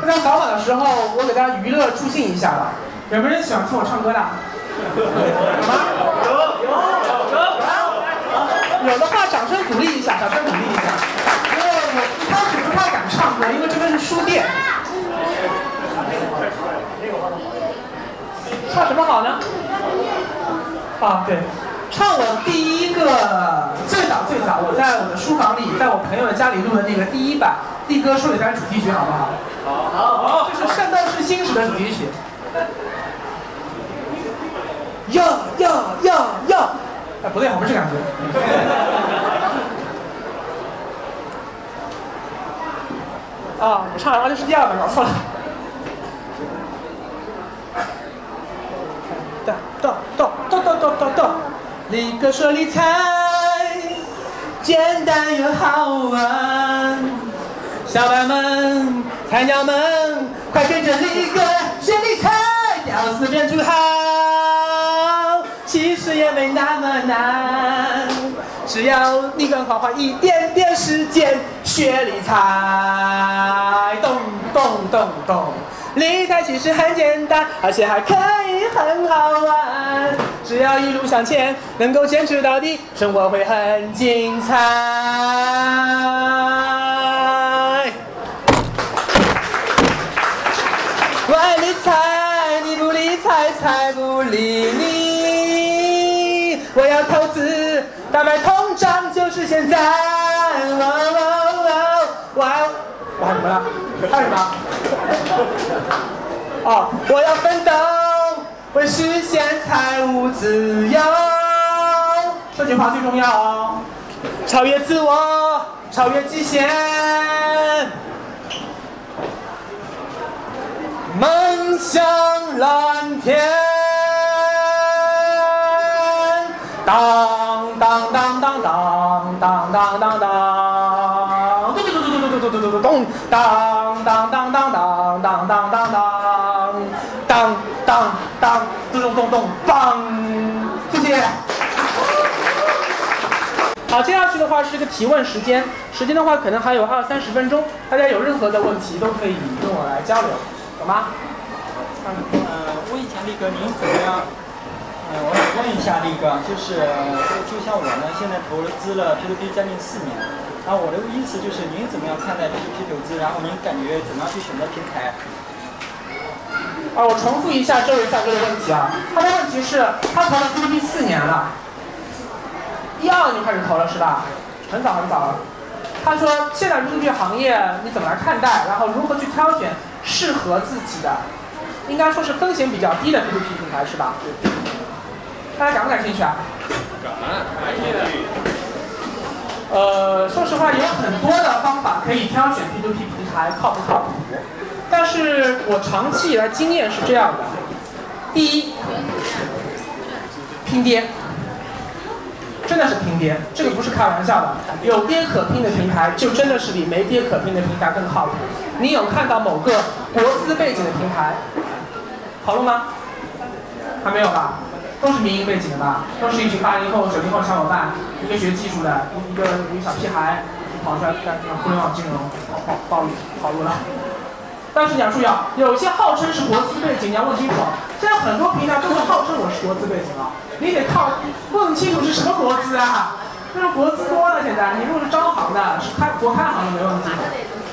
大家早晚的时候，我给大家娱乐助兴一下吧。有没有人喜欢听我唱歌的？有吗？有有有。有的话，掌声鼓励一下，掌声鼓励一下。因为我一开始不太敢唱歌，因为这边是书店。唱什么好呢？啊，对，唱我第一个最早最早我在我的书房里，在我朋友的家里录的那个第一版《地歌说理山》主题曲，好不好？好，好，好，这是《圣斗士星矢》的主题曲。哟哟哟哟！哎，不对，我不是感觉。啊，我唱完了这是第二版，搞错了。哒哒哒哒哒哒哒哒，立哥说理财简单又好玩，小白们、菜鸟们，快跟着李哥学理财，屌丝变土豪，其实也没那么难，只要你肯花花一点点时间学理财，咚咚咚咚。理财其实很简单，而且还可以很好玩。只要一路向前，能够坚持到底，生活会很精彩。我爱理财，你不理财，财不理你。我要投资，打败通胀就是现在。我还什么了？还有什么？哦，我要奋斗，为实现财务自由。这句话最重要哦，超越自我，超越极限，梦想蓝天。当当当当当当当当当，咚咚咚咚咚，当当当当当当当当当，当当当，咚咚咚咚，棒，谢谢。好，接下去的话是一个提问时间，时间的话可能还有二三十分钟，大家有任何的问题都可以跟我来交流，懂吗？呃，问一下力哥，您怎么样？我想问一下力哥，就是就像我呢，现在投资了 P2P 将近四年，然后我的意思就是您怎么样看待 P2P 投资？然后您感觉怎么样去选择平台？啊，我重复一下这位大哥的问题啊，他的问题是，他投了 P2P 四年了，一二年开始投了是吧？很早很早了。他说现在 P2P 行业你怎么来看待？然后如何去挑选适合自己的，应该说是风险比较低的 P2P 平台是吧？大家感不感兴趣啊？感兴趣。呃，说实话，有很多的方法可以挑选 P2P 平台靠不靠谱，但是我长期以来经验是这样的：第一，拼爹，真的是拼爹，这个不是开玩笑的。有爹可拼的平台，就真的是比没爹可拼的平台更靠谱。你有看到某个国资背景的平台，好了吗？还没有吧？都是民营背景的吧，都是一群八零后、九零后小伙伴，一个学技术的，一个一个小屁孩跑出来干互联网金融跑跑跑路了。但是你要注意啊，有些号称是国资背景，你要问清楚。现在很多平台都是号称我是国资背景啊，你得靠问清楚是什么国资啊。这是国资多了，现在你如果是招行的，是开国开行的没问题。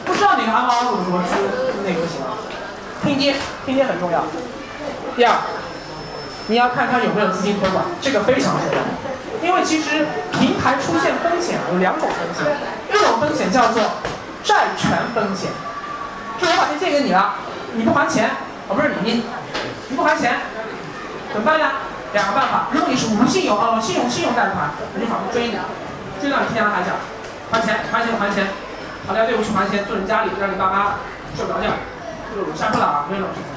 不知道哪个安保组的国资，那个不行啊。拼爹，拼爹很重要。第二。你要看它有没有资金托管，这个非常重要。因为其实平台出现风险有两种风险，一种风险叫做债权风险，就我把钱借给你了，你不还钱，哦不是你，你不还钱，怎么办呢？两个办法，如果你是无信用哦，信用信用贷款，我就法院追你，追到你天涯海角，还钱还钱还钱，跑到队伍去还钱，坐你家里让你爸妈睡不着觉，这个我下课了啊，没有这种事情。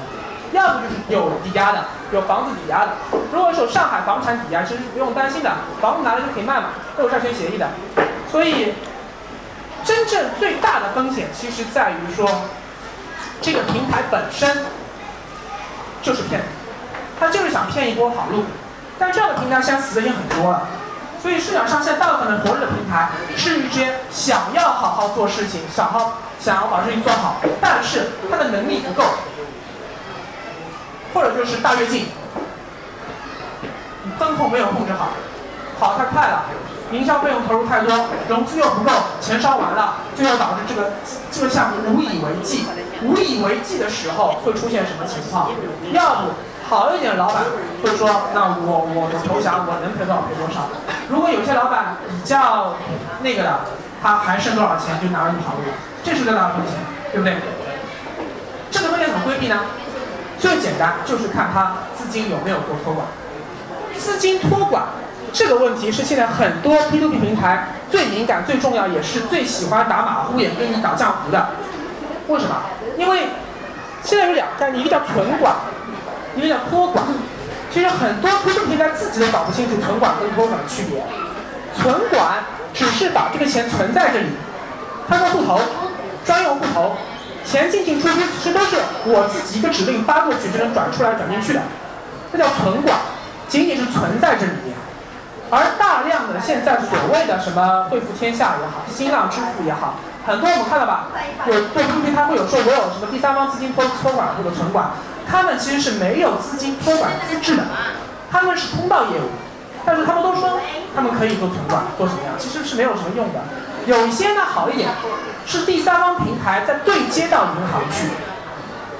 要不就是有抵押的，有房子抵押的。如果是有上海房产抵押，其实不用担心的，房子拿来就可以卖嘛，都有债权协议的。所以，真正最大的风险其实在于说，这个平台本身就是骗子，他就是想骗一波好路。但这样的平台现在死的已经很多了。所以市场上现在大部分的活着的平台是一些想要好好做事情，想好想要把事情做好，但是他的能力不够。或者就是大跃进，风控没有控制好，跑太快了，营销费用投入太多，融资又不够，钱烧完了，最后导致这个这个项目无以为继。无以为继的时候会出现什么情况？要不好一点的老板会说，那我我我投降，我能赔多少赔多少。如果有些老板比较那个的，他还剩多少钱就拿着跑路，这是最大的风险，对不对？这个风险怎么规避呢？最简单就是看他资金有没有做托管。资金托管这个问题是现在很多 P2P 平台最敏感、最重要，也是最喜欢打马虎眼跟你打浆糊的。为什么？因为现在有两概念，一个叫存管，一个叫托管。其实很多 P2P 平台自己都搞不清楚存管跟托管的区别。存管只是把这个钱存在这里，它叫户头，专用户头。钱进进出出其实都是我自己一个指令发过去就能转出来转进去的，这叫存管，仅仅是存在这里面。而大量的现在所谓的什么汇付天下也好，新浪支付也好，很多我们看到吧，有做 P P 他会有说我有什么第三方资金托托管或者存管，他们其实是没有资金托管资质的，他们是通道业务，但是他们都说他们可以做存管做什么样，其实是没有什么用的。有一些呢好一点，是第三方平台在对接到银行去，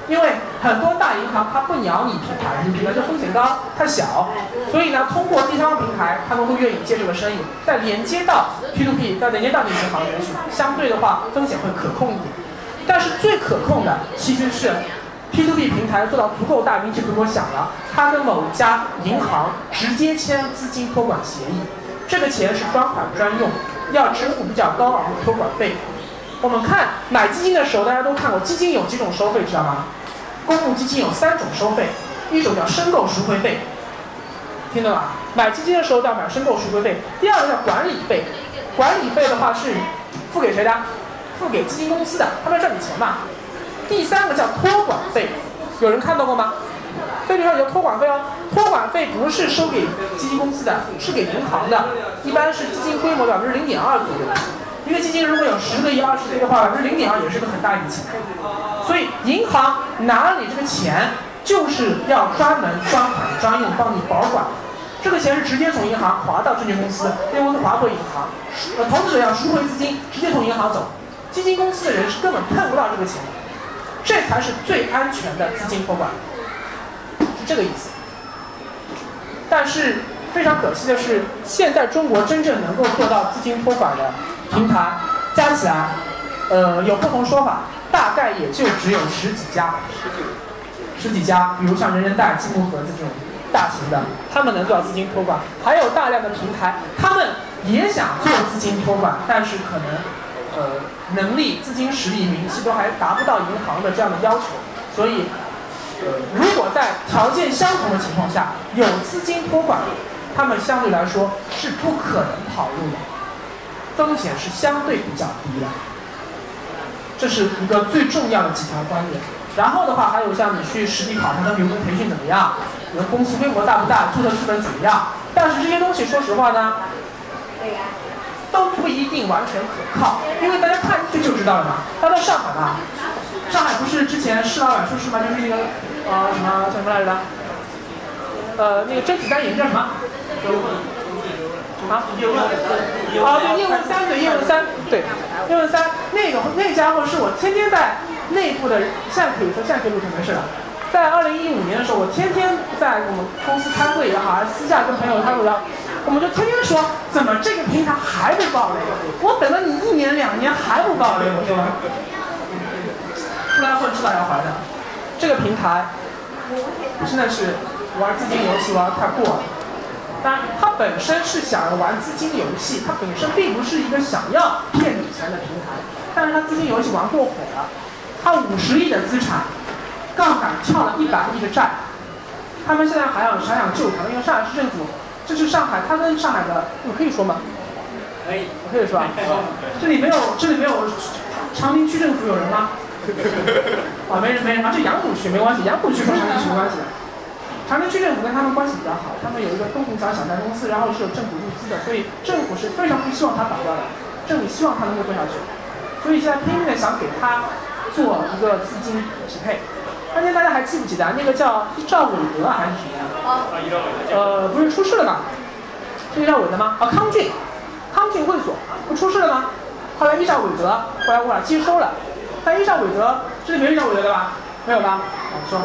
因为很多大银行它不鸟你平台，你平台这风险高，它小，所以呢通过第三方平台，他们会愿意接这个生意，再连接到 P2P，再连接到你银行里面去，相对的话风险会可控一点。但是最可控的其实是 P2P 平台做到足够大，名气足够响了，它跟某家银行直接签资金托管协议，这个钱是专款专用。要支付比较高昂的托管费。我们看买基金的时候，大家都看过，基金有几种收费，知道吗？公募基金有三种收费，一种叫申购赎回费，听懂吧？买基金的时候要买申购赎回费。第二个叫管理费，管理费的话是付给谁的？付给基金公司的，他们要赚你钱嘛。第三个叫托管费，有人看到过吗？这里上有托管费哦，托管费不是收给基金公司的，是给银行的，一般是基金规模百分之零点二左右。一个基金如果有十个亿、二十个亿的话，百分之零点二也是个很大一笔钱。所以银行拿了你这个钱，就是要专门专款专用帮你保管。这个钱是直接从银行划到证券公司，证券公司划回银行，呃，投资者要赎回资金，直接从银行走，基金公司的人是根本碰不到这个钱，这才是最安全的资金托管。这个意思，但是非常可惜的是，现在中国真正能够做到资金托管的平台，加起来，呃，有不同说法，大概也就只有十几家，十几家，比如像人人贷、积木盒子这种大型的，他们能做到资金托管，还有大量的平台，他们也想做资金托管，但是可能，呃，能力、资金实力、名气都还达不到银行的这样的要求，所以。如果在条件相同的情况下有资金托管，他们相对来说是不可能跑路的，风险是相对比较低的。这是一个最重要的几条观点。然后的话，还有像你去实地考察的员工培训怎么样？你们公司规模大不大？注册资本怎么样？但是这些东西，说实话呢，都不一定完全可靠，因为大家看去就知道了嘛。他到上海嘛，上海不是之前施老板出事嘛？就是那个。啊，什么叫什么来着？呃，那个甄子丹演的叫什么？啊？叶问。啊，对，叶问三，对，叶问三，对，叶问三，那个那家伙是我天天在内部的，现在可以说现在可以录成没事了。在二零一五年的时候，我天天在我们公司开会也好，还是私下跟朋友开会也好，我们就天天说，怎么这个平台还不爆雷？我等了你一年两年还不爆雷，我说。出来混迟早要还的。这个平台真的是玩资金游戏玩的太过了。当然，它本身是想玩资金游戏，它本身并不是一个想要骗你钱的平台。但是它资金游戏玩过火了，它五十亿的资产，杠杆跳了一百亿的债，他们现在还想还想救他，因为上海市政府，这是上海，它跟上海的，我可以说吗？可以，我可以说吧？这里没有，这里没有长宁区政府有人吗？啊，没人没人啊，这杨浦区没关系，杨浦区和长宁区没关系。长宁区政府跟他们关系比较好，他们有一个东虹桥小贷公司，然后是有政府入资的，所以政府是非常不希望他倒掉的，政府希望他能够做下去，所以现在拼命的想给他做一个资金匹配。当年大家还记不记得那个叫赵伟德还是谁呀？啊，依照伟的呃，不是出事了吗？是依照伟德吗？啊，康俊，康俊会所不出事了吗？后来依照伟德后来我俩接收了，但依照韦德这里没有依照伟德的吧？没有吧？啊，说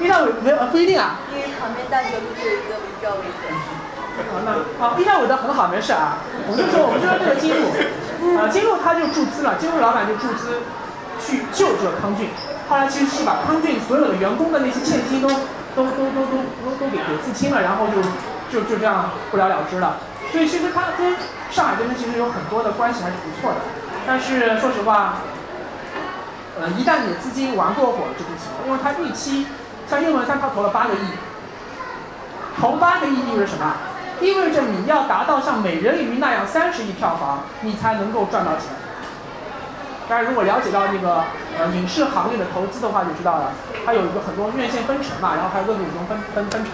依照伟没有呃不一定啊。因为旁边大学不是有一个名叫韦德？好，那好，依照韦德很好，没事啊。我们就说我们就说这个金路，呃，金路他就注资了，金路老板就注资去救这个康俊。后来其实是把康俊所有的员工的那些欠薪都都都都都都都给给付清了，然后就就就这样不了了之了。所以其实他跟上海这边其实有很多的关系还是不错的，但是说实话，呃，一旦你的资金玩过火了就不行了，因为他预期像叶问三他投了八个亿，投八个亿意味着什么？意味着你要达到像美人鱼那样三十亿票房，你才能够赚到钱。大家如果了解到那个呃影视行业的投资的话，就知道了，它有一个很多院线分成嘛，然后还有各种股东分分分成。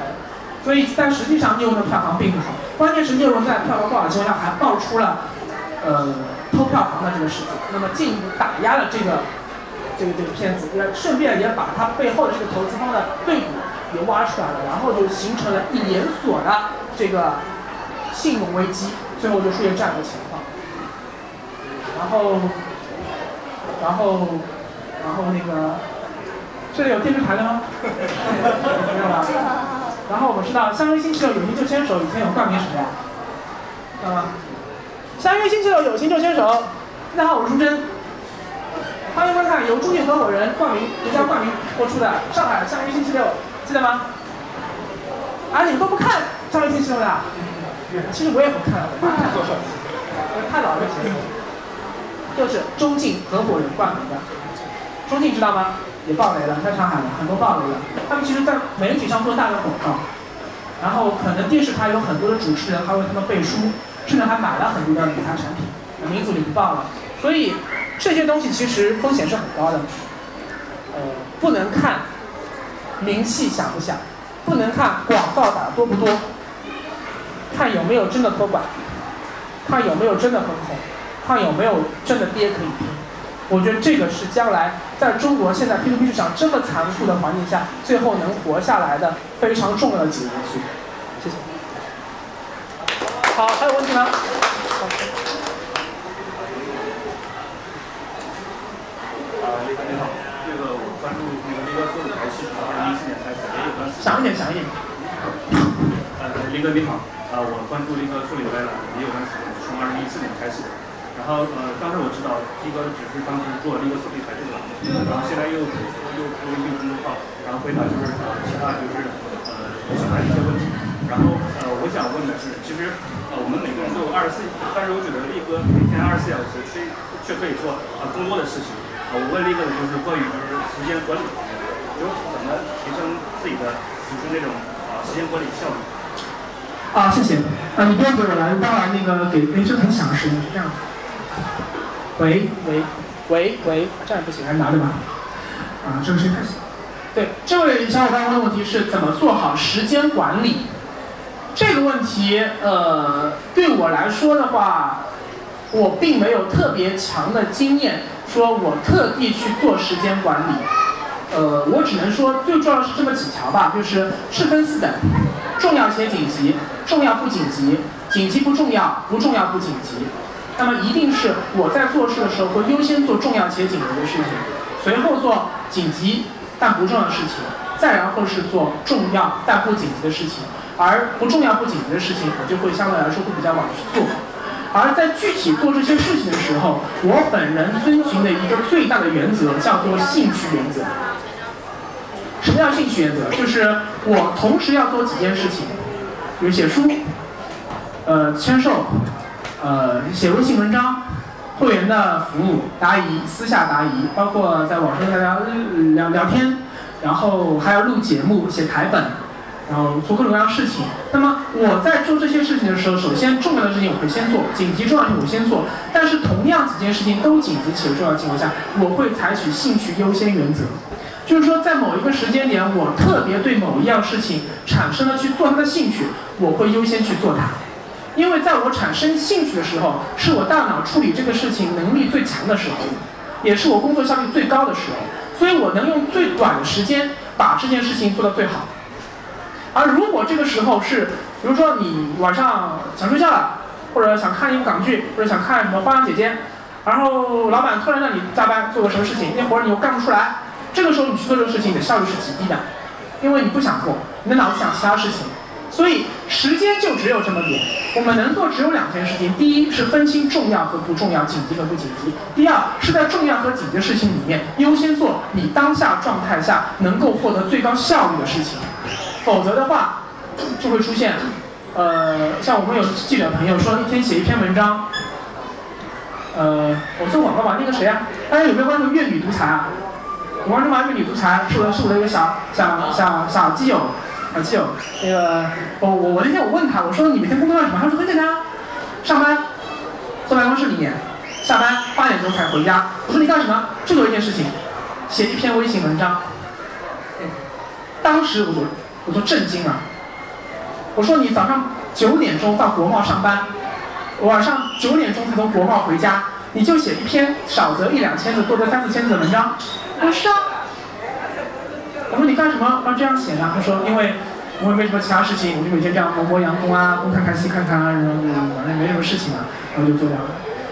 所以，但实际上叶问的票房并不好，关键是叶问在票房不好的情况下还爆出了呃偷票房的这个事情，那么进一步打压了这个这个这个片子，也顺便也把它背后的这个投资方的对赌也挖出来了，然后就形成了一连锁的这个信用危机，最后就出现这样的情况。然后，然后，然后那个，这里有电视台的吗？没有吧？然后我们知道，相约星期六友情就牵手以前有冠名什么呀？知道吗？相约星期六友情就牵手，大家好，我是朱真。欢迎观看由中信合伙人冠名独家冠名播出的《上海相约星期六》，记得吗？啊，你们都不看《上个星期六》的？其实我也不看，我不看做事，我太老了节目。就是中信合伙人冠名的，中信知道吗？也爆雷了，在上海的很多爆雷了。他们其实，在媒体上做大量广告，然后可能电视台有很多的主持人还为他们背书，甚至还买了很多的理财产品，名字里不报了。所以这些东西其实风险是很高的，呃，不能看名气响不响，不能看广告打的多不多，看有没有真的托管，看有没有真的分红，看有没有真的爹可以拼。我觉得这个是将来在中国现在 P2P 市场这么残酷的环境下，最后能活下来的非常重要的几个因素。谢谢。好，还有问题吗？你好，这个我关注那个力哥做的台是从二零一四年开始，也有段时间。响一点，响一点。呃，力哥你好，啊，我关注力哥处理来了，也有段时间，从二零一四年开始的。然后呃，当时我知道力哥只是当时做那个速递台这个栏目，然后现在又又出一个公众号，然后回答就是呃其他就是呃小孩的一些问题。然后呃，我想问的是，其实呃我们每个人都有二十四，但是我觉得力哥每天二十四小时却却可以做呃、更多的事情。我问力哥的就是关于就是时间管理方面，就是怎么提升自己的就是那种啊、时间管理效率。啊，谢谢。啊，你不用给我来，当然那个给给这很响的声音是这样。喂喂喂喂，这样不行，还是拿着吧。啊，这个声音太小。对，这位小伙伴问的问题是怎么做好时间管理？这个问题，呃，对我来说的话，我并没有特别强的经验，说我特地去做时间管理。呃，我只能说最重要是这么几条吧，就是是分四等，重要且紧急，重要不紧急，紧急不重要，不重要不紧急。那么一定是我在做事的时候会优先做重要且紧急的事情，随后做紧急但不重要的事情，再然后是做重要但不紧急的事情，而不重要不紧急的事情，我就会相对来说会比较晚去做。而在具体做这些事情的时候，我本人遵循的一个最大的原则叫做兴趣原则。什么叫兴趣原则？就是我同时要做几件事情，比如写书，呃，签售，呃，写微信文章，会员的服务，答疑，私下答疑，包括在网上跟大家聊聊天，然后还要录节目、写台本，然后做各种各样事情。那么我在做这些事情的时候，首先重要的事情我会先做，紧急重要的事情我先做。但是同样几件事情都紧急且重要的情况下，我会采取兴趣优先原则。就是说，在某一个时间点，我特别对某一样事情产生了去做它的兴趣，我会优先去做它。因为在我产生兴趣的时候，是我大脑处理这个事情能力最强的时候，也是我工作效率最高的时候。所以我能用最短的时间把这件事情做到最好。而如果这个时候是，比如说你晚上想睡觉了，或者想看一部港剧，或者想看什么《花样姐姐》，然后老板突然让你加班做个什么事情，那活儿你又干不出来，这个时候你去做这个事情，你的效率是极低的，因为你不想做，你的脑子想其他事情。所以时间就只有这么点，我们能做只有两件事情：第一是分清重要和不重要、紧急和不紧急；第二是在重要和紧急的事情里面优先做你当下状态下能够获得最高效率的事情。否则的话，就会出现，呃，像我们有记者朋友说一天写一篇文章，呃，我做广告吧，那个谁啊？大家有没有关注粤女独裁啊？我关注吗？粤女独裁是我是我的一个小小小小基友。小基友，那个我我我那天我问他，我说你每天工作干什么？他说很简单，上班，坐办公室里面，下班八点钟才回家。我说你干什么？就做一件事情，写一篇微信文章。当时我我就震惊了，我说你早上九点钟到国贸上班，晚上九点钟才从国贸回家，你就写一篇少则一两千字，多则三四千字的文章？他说是啊。我说你干什么要这样写呢？他说因为我也没什么其他事情，我就每天这样磨磨洋工啊，东看看西看看啊，然后反正没什么事情啊，然后就做掉了。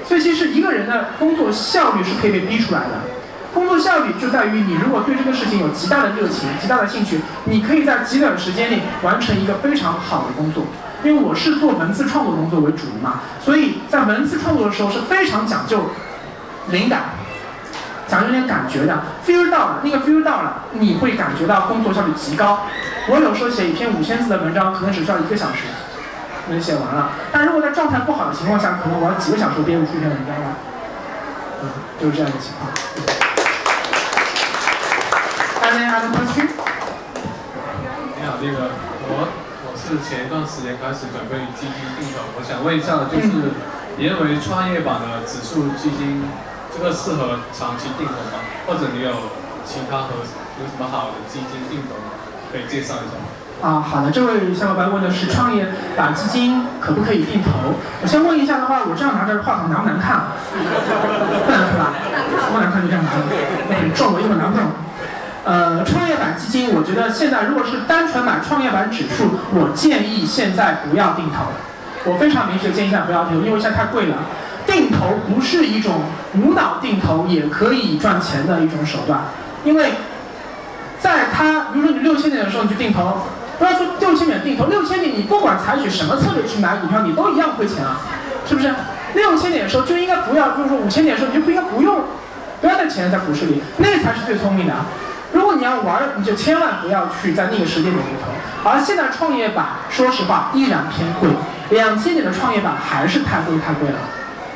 所以其实一个人的工作效率是可以被逼出来的。工作效率就在于你如果对这个事情有极大的热情、极大的兴趣，你可以在极短时间内完成一个非常好的工作。因为我是做文字创作工作为主的嘛，所以在文字创作的时候是非常讲究灵感。讲究点感觉的，feel 到了，那个 feel 到了，你会感觉到工作效率极高。我有时候写一篇五千字的文章，可能只需要一个小时，能写完了。但如果在状态不好的情况下，可能我要几个小时编不出一篇文章来。嗯，就是这样的情况。你好，那个我我是前一段时间开始准备基金定投，我想问一下，就是你认为创业板的指数基金？这个适合长期定投吗？或者你有其他和有什么好的基金定投可以介绍一下吗？啊，好的，这位小伙伴问的是创业板基金可不可以定投？我先问一下的话，我这样拿着话筒难不难看？不难看吧？不难看就这样拿着，很重，我一会儿拿不动。呃，创业板基金，我觉得现在如果是单纯买创业板指数，我建议现在不要定投。我非常明确建议现在不要定投，因为现在太贵了。定投不是一种无脑定投也可以赚钱的一种手段，因为在它，比如说你六千点的时候你去定投，不要说六千点定投，六千点你不管采取什么策略去买股票，你都一样亏钱啊，是不是？六千点的时候就应该不要，就是说五千点的时候你就不应该不用，不要带钱在股市里，那才是最聪明的。如果你要玩，你就千万不要去在那个时间点里投。而现在创业板，说实话依然偏贵，两千点的创业板还是太贵太贵了。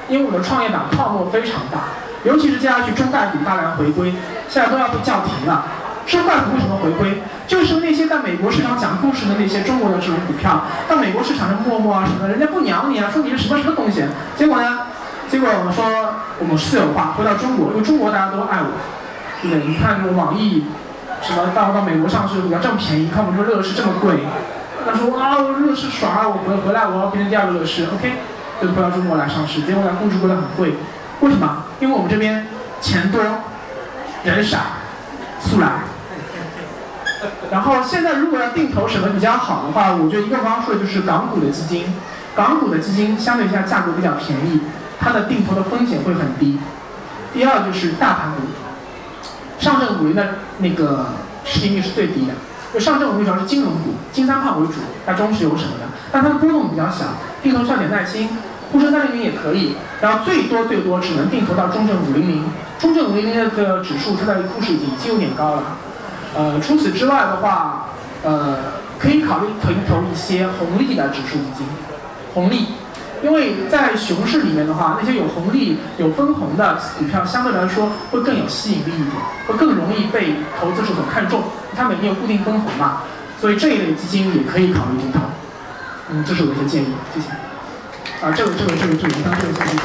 因为我们的创业板泡沫非常大，尤其是接下去中概股大量回归，现在都要被叫停了。中概股为什么回归？就是那些在美国市场讲故事的那些中国的这种股票，到美国市场上陌陌啊什么的，人家不鸟你啊，说你是什么什么东西。结果呢？结果我们说我们私有化，回到中国，因为中国大家都爱我，对？你看这个网易，什么到到美国上市股票这么便宜，看我们说乐视这么贵，他说啊，我乐视爽啊，我回回来我要变成第二个乐视，OK。就回到中国来上市，结果呢，估值估得很贵，为什么？因为我们这边钱多，人傻，速来。然后现在如果要定投什么比较好的话，我觉得一个方式就是港股的基金，港股的基金相对一下价格比较便宜，它的定投的风险会很低。第二就是大盘股，上证五零的那个市盈率是最低的，就上证五零主要是金融股，金三胖为主，它中石油什么的，但它的波动比较小，定投需要点耐心。沪深三零零也可以，然后最多最多只能定投到中证五零零，中证五零零的指数它的沪市已经已经有点高了，呃，除此之外的话，呃，可以考虑投投一些红利的指数基金，红利，因为在熊市里面的话，那些有红利、有分红的股票相对来说会更有吸引力一点，会更容易被投资者所看重，它每年有固定分红嘛，所以这一类基金也可以考虑定投，嗯，这是我的一些建议，谢谢。啊，这个这个这个这个，当这个信息。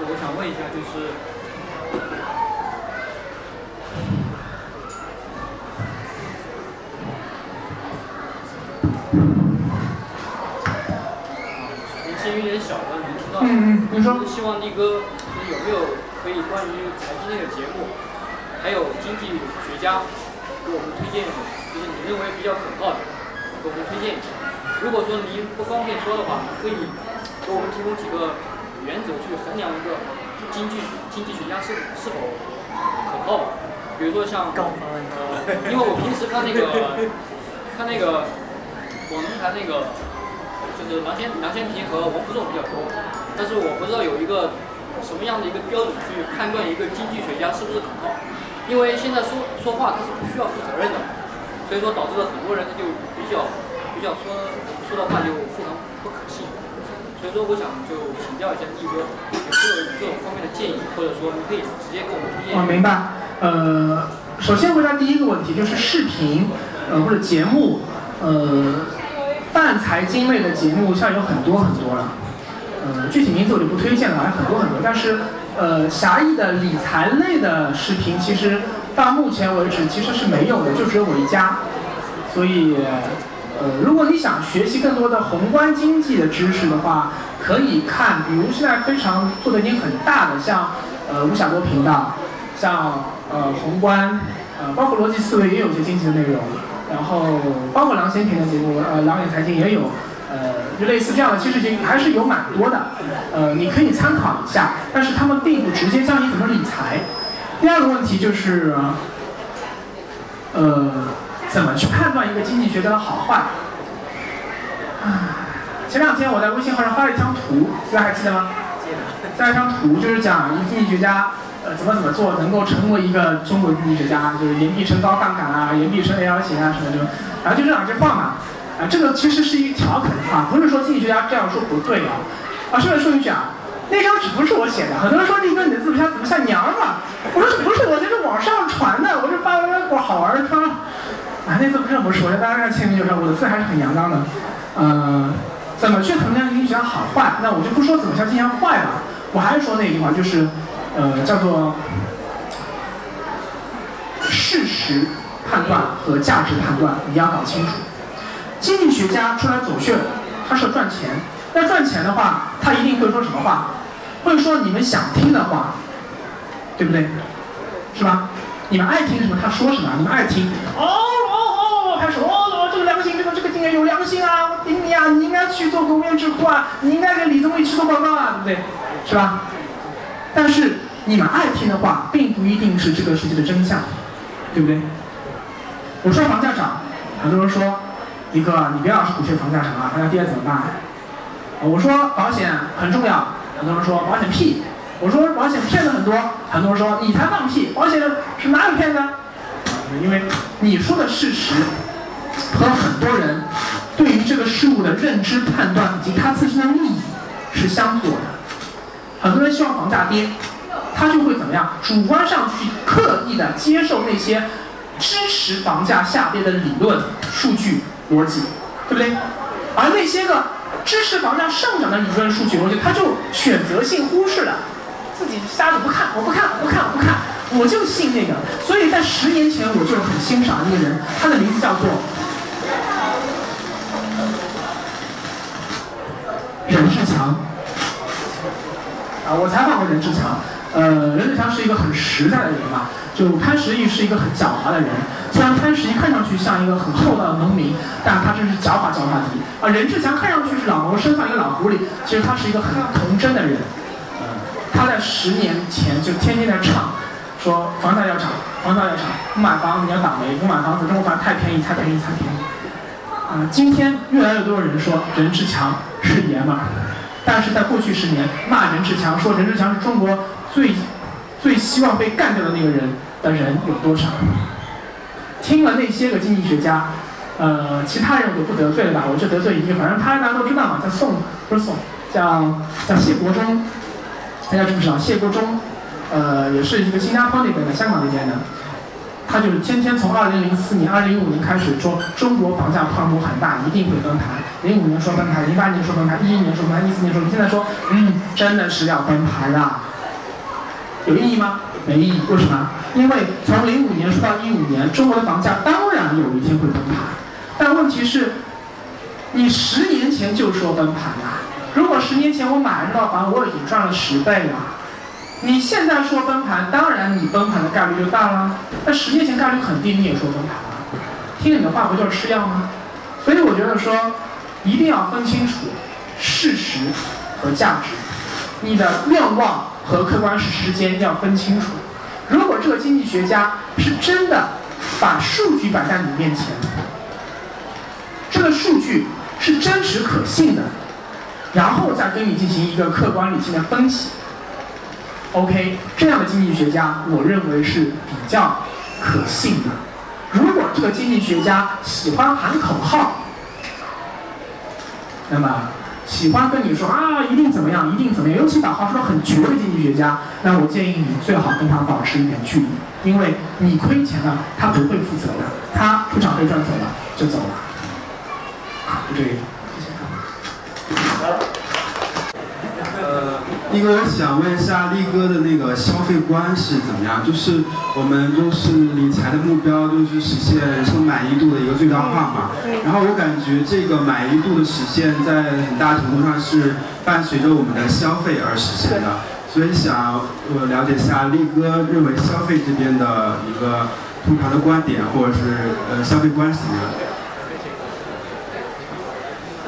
我想问一下，就是，年轻有点点小的，能听到。嗯嗯，你说就是希望力哥你有没有可以关于财经类的节目，还有经济学家给我们推荐，就是你认为比较可靠的，给我们推荐一下。如果说您不方便说的话，可以给我们提供几个原则去衡量一个经济经济学家是是否可靠。比如说像呃，因为我平时看那个看那个广东台那个就是梁先梁先平和王福重比较多，但是我不知道有一个什么样的一个标准去判断一个经济学家是不是可靠，因为现在说说话他是不需要负责任的，所以说导致了很多人他就比较比较说说的话就非常不可信，所以说我想就请教一下力哥，有没有这种方面的建议，或者说你可以直接给我们推荐我。明白。呃，首先回答第一个问题，就是视频，呃或者节目，呃，泛财经类的节目现在有很多很多了。呃，具体名字我就不推荐了，还有很多很多。但是，呃，狭义的理财类的视频，其实到目前为止其实是没有的，就只有我一家。所以，呃，如果你想学习更多的宏观经济的知识的话，可以看，比如现在非常做的已经很大的，像呃吴晓波频道，像呃宏观，呃包括逻辑思维也有一些经济的内容，然后包括郎咸平的节目，呃郎眼财经也有，呃就类似这样的，其实也还是有蛮多的，呃你可以参考一下，但是他们并不直接教你怎么理财。第二个问题就是，呃怎么去判断一个经济学家的好坏？啊前两天我在微信号上发了一张图，大家还记得吗？发了一张图，就是讲一个经济学家，呃，怎么怎么做能够成为一个中国经济学家，就是言必称高杠杆啊，言必称 A 幺型啊什么的，然后就这两句话嘛，啊，这个其实是一调侃啊，不是说经济学家这样说不对啊，啊，顺便说一句啊，那张纸不是我写的，很多人说力哥你的字不像怎么像娘啊？我说不是，我这是网上传的，我是发微博好玩的传。啊，那字不是不是，我在大家看签名就是我的字还是很阳刚的，呃，怎么去衡量经济学家好坏？那我就不说怎么像经济学家坏吧，我还是说那句话，就是，呃，叫做事实判断和价值判断你要搞清楚。经济学家出来走穴，他是要赚钱，那赚钱的话，他一定会说什么话？会说你们想听的话，对不对？是吧？你们爱听什么他说什么，你们爱听。哦哦哦，开始哦，这个良心，这个这个今年有良心啊！我顶你啊！你应该去做国务院智库啊！你应该给李宗伟去做报告啊，对不对？是吧？但是你们爱听的话，并不一定是这个世界的真相，对不对？我说房价涨，很多人说，一哥，你别老是鼓吹房价涨啊，房价跌怎么办？我说保险很重要，很多人说保险屁。我说保险骗子很多，很多人说你才放屁，保险是哪有骗子？因为你说的事实和很多人对于这个事物的认知判断以及它自身的利益是相左的。很多人希望房价跌，他就会怎么样？主观上去刻意的接受那些支持房价下跌的理论、数据、逻辑，对不对？而那些个支持房价上涨的理论、数据、逻辑，他就选择性忽视了。自己瞎子不看，我不看，我不看，我不看，我就信那个。所以在十年前，我就是很欣赏一个人，他的名字叫做任志强。啊，我采访过任志强，呃，任志强是一个很实在的人嘛，就潘石屹是一个很狡猾的人。虽然潘石屹看上去像一个很厚道的农民，但他真是狡猾狡猾的。啊，任志强看上去是老谋深算一个老狐狸，其实他是一个很童真的人。他在十年前就天天在唱，说房价要涨，房价要涨，不买房你要倒霉，不买房子中国房太便宜，太便宜，太便宜。啊、今天越来越多的人说任志强是爷们儿，但是在过去十年骂任志强，说任志强是中国最最希望被干掉的那个人的人有多少？听了那些个经济学家，呃，其他人我就不得罪了吧，我就得罪一个，反正他大家都知道嘛，叫宋，不是宋，叫叫谢国忠。大家知不知道谢国忠，呃，也是一个新加坡那边的，香港那边的，他就是天天从二零零四年、二零一五年开始说中国房价泡沫很大，一定会崩盘。零五年说崩盘，零八年说崩盘，一一年说崩盘，一四年说，现在说，嗯，真的是要崩盘了。有意义吗？没意义。为什么？因为从零五年说到一五年，中国的房价当然有一天会崩盘，但问题是，你十年前就说崩盘了。如果十年前我买了那套房，我已经赚了十倍了。你现在说崩盘，当然你崩盘的概率就大了。那十年前概率很低，你也说崩盘了，听你的话不就是吃药吗？所以我觉得说，一定要分清楚事实和价值，你的愿望和客观事实之间要分清楚。如果这个经济学家是真的把数据摆在你面前，这个数据是真实可信的，然后再跟你进行一个客观理性的分析。OK，这样的经济学家，我认为是比较可信的。如果这个经济学家喜欢喊口号，那么喜欢跟你说啊，一定怎么样，一定怎么样，尤其把话说很绝的经济学家，那我建议你最好跟他保持一点距离，因为你亏钱了，他不会负责的，他出场费赚走了就走了。啊，就这个，谢谢。呃，力哥，我想问一下力哥的那个消费观是怎么样？就是我们就是理财的目标就是实现人生满意度的一个最大化嘛。然后我感觉这个满意度的实现，在很大程度上是伴随着我们的消费而实现的。所以想我了解一下力哥认为消费这边的一个通常的观点，或者是呃消费观是怎么样的？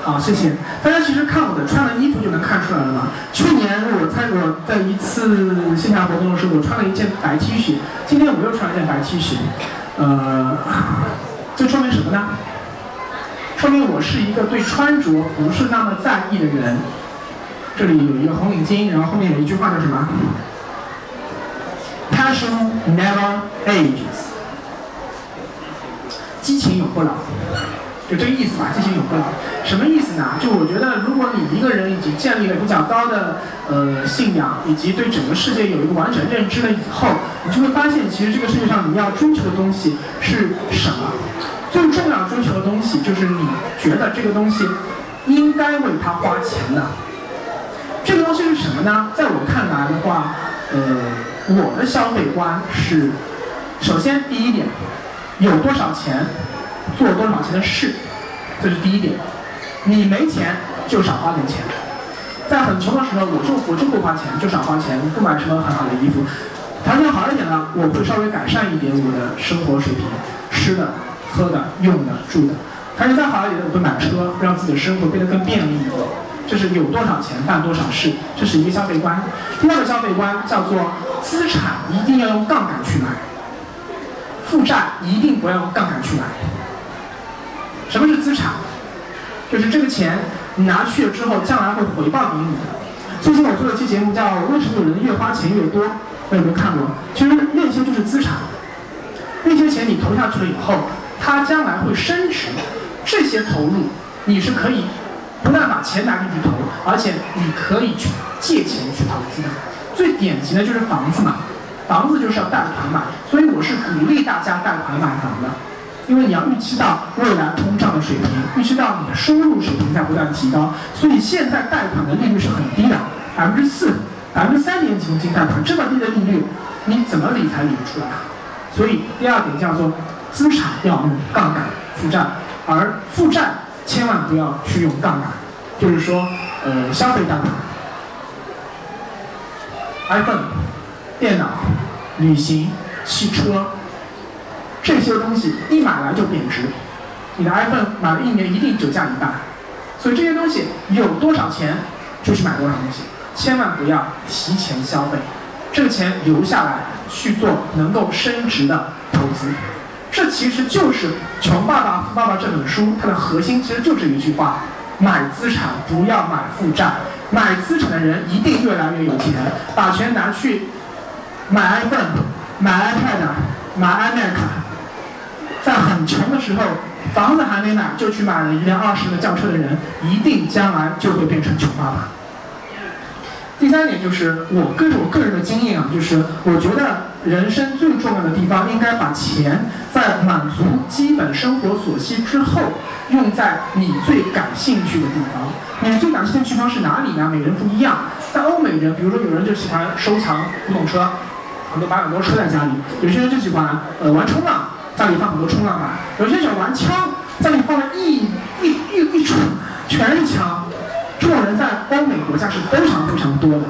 好，谢谢。大家其实看我的穿的衣服就能看出来了嘛。去年我在我在一次线下活动的时候，我穿了一件白 T 恤，今天我又穿了一件白 T 恤，呃，这说明什么呢？说明我是一个对穿着不是那么在意的人。这里有一个红领巾，然后后面有一句话叫什么？Passion never ages，激情永不老。就这个意思吧，进行永不老。什么意思呢？就我觉得，如果你一个人已经建立了比较高的呃信仰，以及对整个世界有一个完整认知了以后，你就会发现，其实这个世界上你要追求的东西是什么？最重要追求的东西就是你觉得这个东西应该为它花钱的。这个东西是什么呢？在我看来的话，呃，我的消费观是，首先第一点，有多少钱。做多少钱的事，这是第一点。你没钱就少花点钱，在很穷的时候，我就我就不花钱，就少花钱，不买什么很好的衣服。条件好一点呢，我会稍微改善一点我的生活水平，吃的、喝的、用的、住的。条件再好一点，我会买车，让自己的生活变得更便利一点。这是有多少钱办多少事，这是一个消费观。第二个消费观叫做资产一定要用杠杆去买，负债一定不要用杠杆去买。什么是资产？就是这个钱你拿去了之后，将来会回报给你的。最近我做了期节目，叫《为什么有人越花钱越多》，有没有看过？其实那些就是资产，那些钱你投下去了以后，它将来会升值。这些投入你是可以不但把钱拿进去投，而且你可以去借钱去投资的。最典型的就是房子嘛，房子就是要贷款买，所以我是鼓励大家贷款买房的。因为你要预期到未来通胀的水平，预期到你的收入水平在不断提高，所以现在贷款的利率是很低的，百分之四、百分之三点几的金贷款，这么低的利率，你怎么理财理不出来？所以第二点叫做资产要用杠杆负债，而负债千万不要去用杠杆，就是说，呃，消费贷款，iPhone、电脑、旅行、汽车。这些东西一买来就贬值，你的 iPhone 买了一年一定折价一半，所以这些东西有多少钱就去买多少东西，千万不要提前消费，这个钱留下来去做能够升值的投资。这其实就是《穷爸爸富爸爸》这本书它的核心，其实就这一句话：买资产不要买负债，买资产的人一定越来越有钱，把钱拿去买 iPhone、买 iPad、买 iMac。在很穷的时候，房子还没买就去买了一辆二十的轿车的人，一定将来就会变成穷爸爸。第三点就是我个人我个人的经验啊，就是我觉得人生最重要的地方应该把钱在满足基本生活所需之后，用在你最感兴趣的地方。你最感兴趣的地方是哪里呢？每人不一样。在欧美人，比如说有人就喜欢收藏古董车，很多把很多车在家里；有些人就喜欢呃玩冲浪。家里放很多冲浪板，有些想玩枪，家里放了一一一一串，全是枪。这种人在欧美国家是非常非常多的。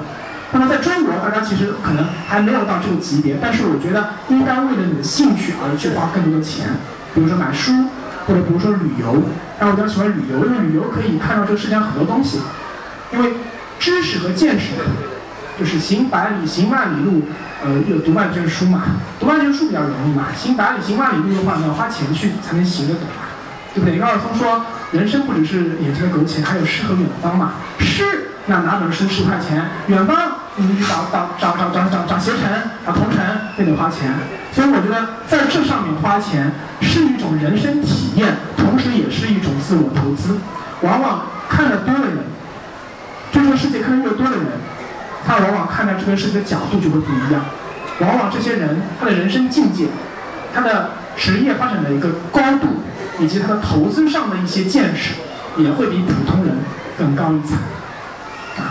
那么在中国，大家其实可能还没有到这个级别，但是我觉得应该为了你的兴趣而去花更多的钱，比如说买书，或者比如说旅游。但我比较喜欢旅游，因为旅游可以看到这个世界上很多东西。因为知识和见识，就是行百里行万里路，呃，有读万卷书嘛。读万卷书比较容易嘛，行百里行万里路的话，你要花钱去才能行得懂嘛，对不对？高尔松说，人生不只是眼前的苟且，还有诗和远方嘛。诗，那拿本书十块钱；远方，你去找找找找找找找携程、找同城，那得花钱。所以我觉得在这上面花钱是一种人生体验，同时也是一种自我投资。往往看得多的人。这个世界看得越多的人，他往往看待这个世界的角度就会不一样。往往这些人，他的人生境界，他的职业发展的一个高度，以及他的投资上的一些见识，也会比普通人更高一层。